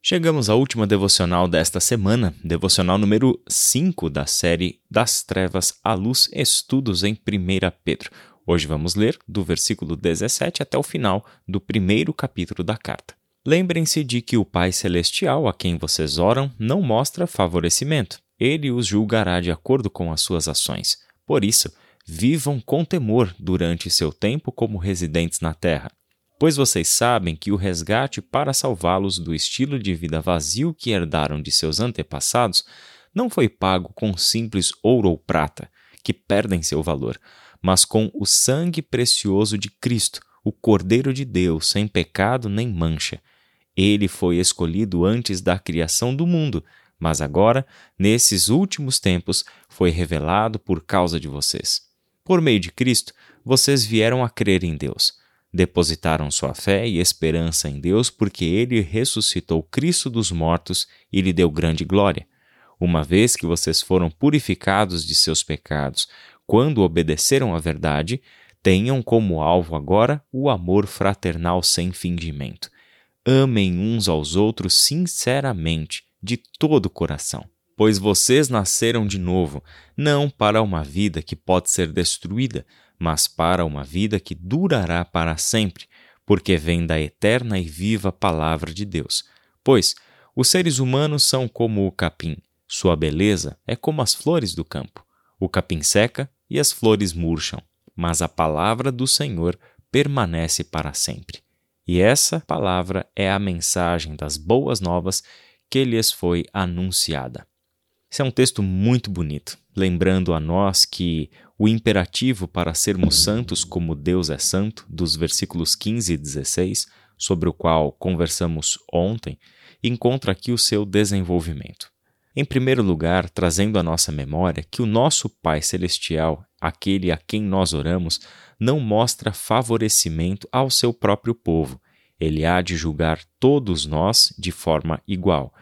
Chegamos à última devocional desta semana, devocional número 5 da série Das Trevas à Luz, Estudos em 1 Pedro. Hoje vamos ler do versículo 17 até o final do primeiro capítulo da carta. Lembrem-se de que o Pai Celestial a quem vocês oram não mostra favorecimento. Ele os julgará de acordo com as suas ações. Por isso, vivam com temor durante seu tempo como residentes na terra pois vocês sabem que o resgate para salvá-los do estilo de vida vazio que herdaram de seus antepassados não foi pago com simples ouro ou prata, que perdem seu valor, mas com o sangue precioso de Cristo, o Cordeiro de Deus, sem pecado nem mancha. Ele foi escolhido antes da criação do mundo, mas agora, nesses últimos tempos, foi revelado por causa de vocês. Por meio de Cristo, vocês vieram a crer em Deus Depositaram sua fé e esperança em Deus porque ele ressuscitou Cristo dos mortos e lhe deu grande glória. Uma vez que vocês foram purificados de seus pecados quando obedeceram à verdade, tenham como alvo agora o amor fraternal sem fingimento. Amem uns aos outros sinceramente, de todo o coração. Pois vocês nasceram de novo, não para uma vida que pode ser destruída, mas para uma vida que durará para sempre, porque vem da eterna e viva Palavra de Deus. Pois os seres humanos são como o capim, sua beleza é como as flores do campo. O capim seca e as flores murcham, mas a palavra do Senhor permanece para sempre. E essa palavra é a mensagem das boas novas que lhes foi anunciada. Esse é um texto muito bonito, lembrando a nós que o imperativo para sermos santos como Deus é santo, dos versículos 15 e 16, sobre o qual conversamos ontem, encontra aqui o seu desenvolvimento. Em primeiro lugar, trazendo à nossa memória que o nosso Pai Celestial, aquele a quem nós oramos, não mostra favorecimento ao seu próprio povo. Ele há de julgar todos nós de forma igual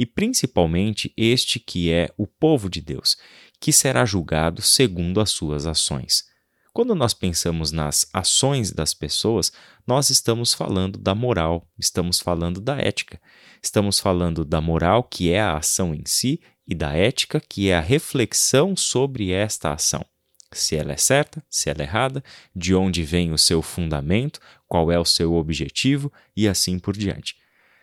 e principalmente este que é o povo de Deus, que será julgado segundo as suas ações. Quando nós pensamos nas ações das pessoas, nós estamos falando da moral, estamos falando da ética, estamos falando da moral, que é a ação em si, e da ética, que é a reflexão sobre esta ação. Se ela é certa, se ela é errada, de onde vem o seu fundamento, qual é o seu objetivo e assim por diante.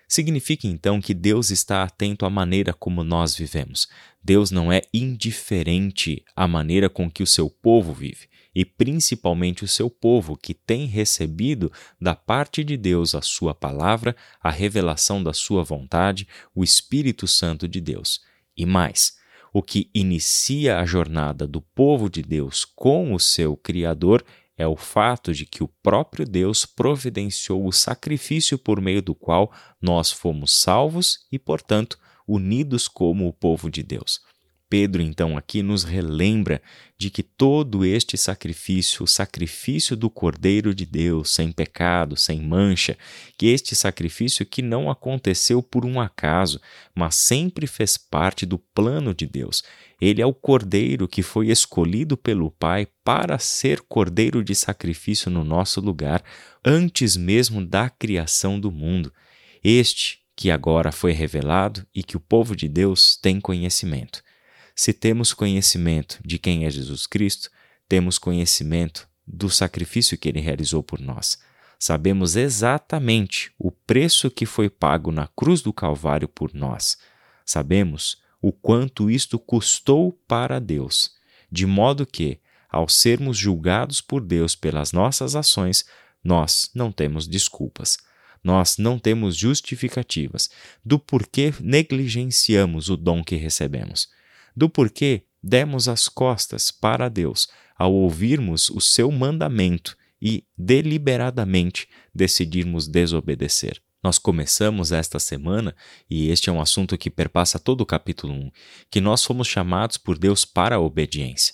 Significa então que Deus está atento à maneira como nós vivemos. Deus não é indiferente à maneira com que o seu povo vive, e principalmente o seu povo que tem recebido da parte de Deus a sua palavra, a revelação da sua vontade, o Espírito Santo de Deus. E mais, o que inicia a jornada do povo de Deus com o seu Criador é o fato de que o próprio Deus providenciou o sacrifício por meio do qual nós fomos salvos e, portanto, unidos como o povo de Deus. Pedro, então, aqui nos relembra de que todo este sacrifício, o sacrifício do Cordeiro de Deus, sem pecado, sem mancha, que este sacrifício que não aconteceu por um acaso, mas sempre fez parte do plano de Deus. Ele é o Cordeiro que foi escolhido pelo Pai para ser Cordeiro de sacrifício no nosso lugar, antes mesmo da criação do mundo. Este que agora foi revelado e que o povo de Deus tem conhecimento. Se temos conhecimento de quem é Jesus Cristo, temos conhecimento do sacrifício que ele realizou por nós. Sabemos exatamente o preço que foi pago na cruz do Calvário por nós. Sabemos o quanto isto custou para Deus, de modo que, ao sermos julgados por Deus pelas nossas ações, nós não temos desculpas. Nós não temos justificativas do porquê negligenciamos o dom que recebemos do porquê demos as costas para Deus ao ouvirmos o seu mandamento e deliberadamente decidirmos desobedecer. Nós começamos esta semana, e este é um assunto que perpassa todo o capítulo 1, que nós fomos chamados por Deus para a obediência.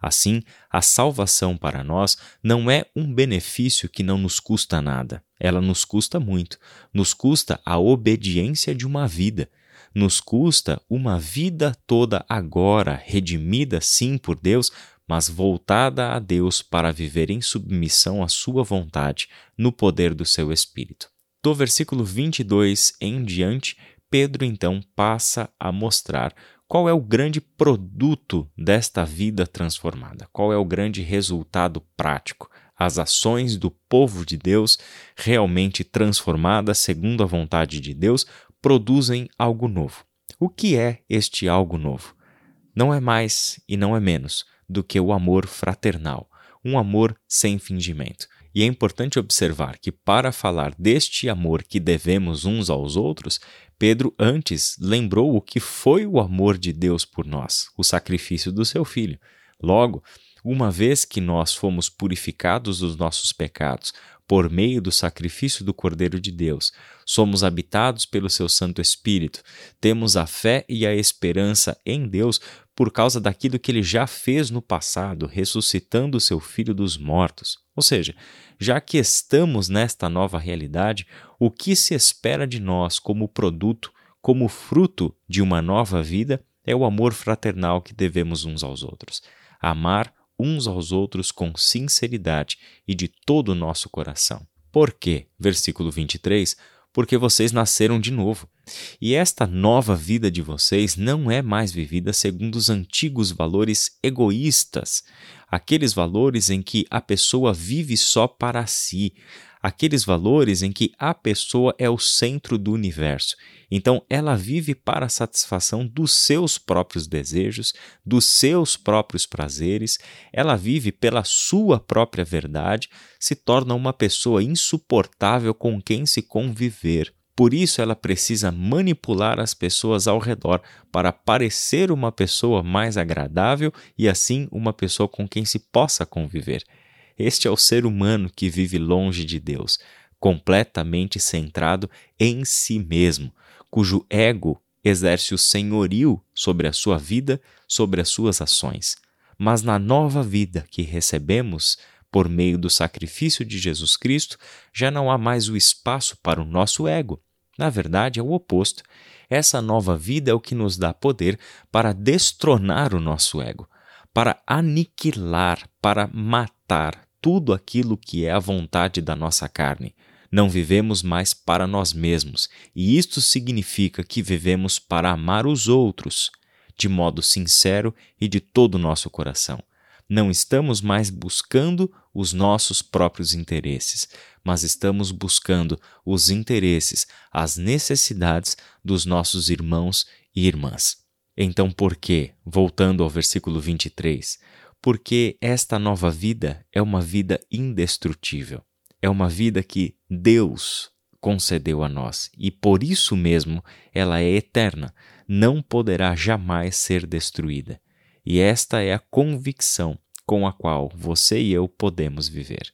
Assim, a salvação para nós não é um benefício que não nos custa nada. Ela nos custa muito. Nos custa a obediência de uma vida nos custa uma vida toda agora, redimida sim por Deus, mas voltada a Deus para viver em submissão à Sua vontade, no poder do seu Espírito. Do versículo 22 em diante, Pedro então passa a mostrar qual é o grande produto desta vida transformada, qual é o grande resultado prático, as ações do povo de Deus realmente transformadas segundo a vontade de Deus produzem algo novo. O que é este algo novo? Não é mais e não é menos do que o amor fraternal, um amor sem fingimento. E é importante observar que, para falar deste amor que devemos uns aos outros, Pedro antes lembrou o que foi o amor de Deus por nós, o sacrifício do seu filho. Logo, uma vez que nós fomos purificados dos nossos pecados por meio do sacrifício do Cordeiro de Deus, somos habitados pelo seu Santo Espírito, temos a fé e a esperança em Deus por causa daquilo que ele já fez no passado, ressuscitando o seu Filho dos mortos. Ou seja, já que estamos nesta nova realidade, o que se espera de nós como produto, como fruto de uma nova vida, é o amor fraternal que devemos uns aos outros. Amar uns aos outros com sinceridade e de todo o nosso coração. Por quê? Versículo 23. Porque vocês nasceram de novo. E esta nova vida de vocês não é mais vivida segundo os antigos valores egoístas, aqueles valores em que a pessoa vive só para si, aqueles valores em que a pessoa é o centro do universo. Então, ela vive para a satisfação dos seus próprios desejos, dos seus próprios prazeres, ela vive pela sua própria verdade, se torna uma pessoa insuportável com quem se conviver. Por isso, ela precisa manipular as pessoas ao redor para parecer uma pessoa mais agradável e, assim, uma pessoa com quem se possa conviver. Este é o ser humano que vive longe de Deus, completamente centrado em si mesmo, cujo ego exerce o senhorio sobre a sua vida, sobre as suas ações. Mas na nova vida que recebemos, por meio do sacrifício de Jesus Cristo, já não há mais o espaço para o nosso ego. Na verdade, é o oposto. Essa nova vida é o que nos dá poder para destronar o nosso ego, para aniquilar, para matar tudo aquilo que é a vontade da nossa carne. Não vivemos mais para nós mesmos, e isto significa que vivemos para amar os outros, de modo sincero e de todo o nosso coração. Não estamos mais buscando os nossos próprios interesses, mas estamos buscando os interesses, as necessidades dos nossos irmãos e irmãs. Então, por que, voltando ao versículo 23, porque esta nova vida é uma vida indestrutível. É uma vida que Deus concedeu a nós e por isso mesmo ela é eterna, não poderá jamais ser destruída. E esta é a convicção com a qual você e eu podemos viver.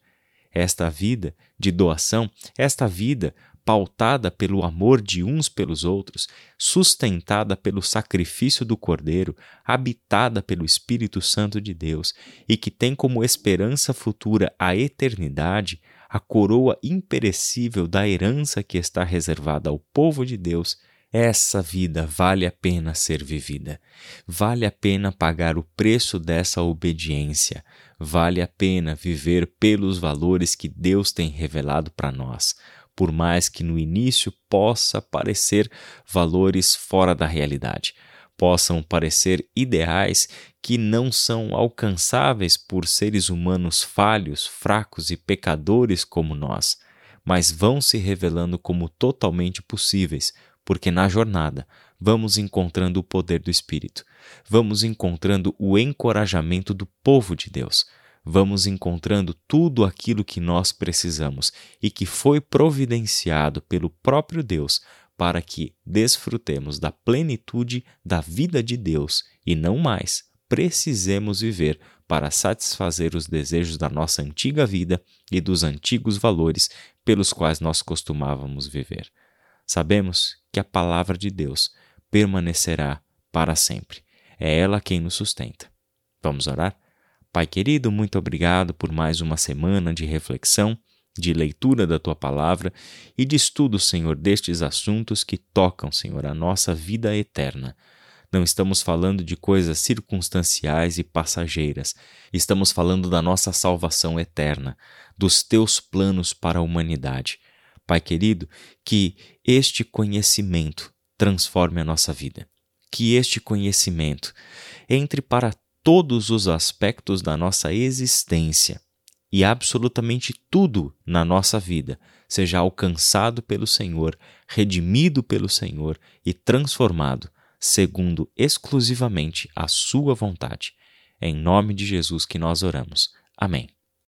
Esta vida de doação, esta vida pautada pelo amor de uns pelos outros, sustentada pelo sacrifício do Cordeiro, habitada pelo Espírito Santo de Deus e que tem como esperança futura a eternidade, a coroa imperecível da herança que está reservada ao povo de Deus, essa vida vale a pena ser vivida. Vale a pena pagar o preço dessa obediência. Vale a pena viver pelos valores que Deus tem revelado para nós por mais que no início possa parecer valores fora da realidade, possam parecer ideais que não são alcançáveis por seres humanos falhos, fracos e pecadores como nós, mas vão se revelando como totalmente possíveis, porque na jornada vamos encontrando o poder do Espírito, vamos encontrando o encorajamento do povo de Deus vamos encontrando tudo aquilo que nós precisamos e que foi providenciado pelo próprio Deus para que desfrutemos da plenitude da vida de Deus e não mais precisemos viver para satisfazer os desejos da nossa antiga vida e dos antigos valores pelos quais nós costumávamos viver. Sabemos que a palavra de Deus permanecerá para sempre. É ela quem nos sustenta. Vamos orar? Pai querido, muito obrigado por mais uma semana de reflexão, de leitura da tua palavra e de estudo, Senhor, destes assuntos que tocam, Senhor, a nossa vida eterna. Não estamos falando de coisas circunstanciais e passageiras. Estamos falando da nossa salvação eterna, dos teus planos para a humanidade. Pai querido, que este conhecimento transforme a nossa vida. Que este conhecimento entre para todos os aspectos da nossa existência e absolutamente tudo na nossa vida seja alcançado pelo Senhor, redimido pelo Senhor e transformado segundo exclusivamente a Sua vontade. É em nome de Jesus que nós oramos. Amém.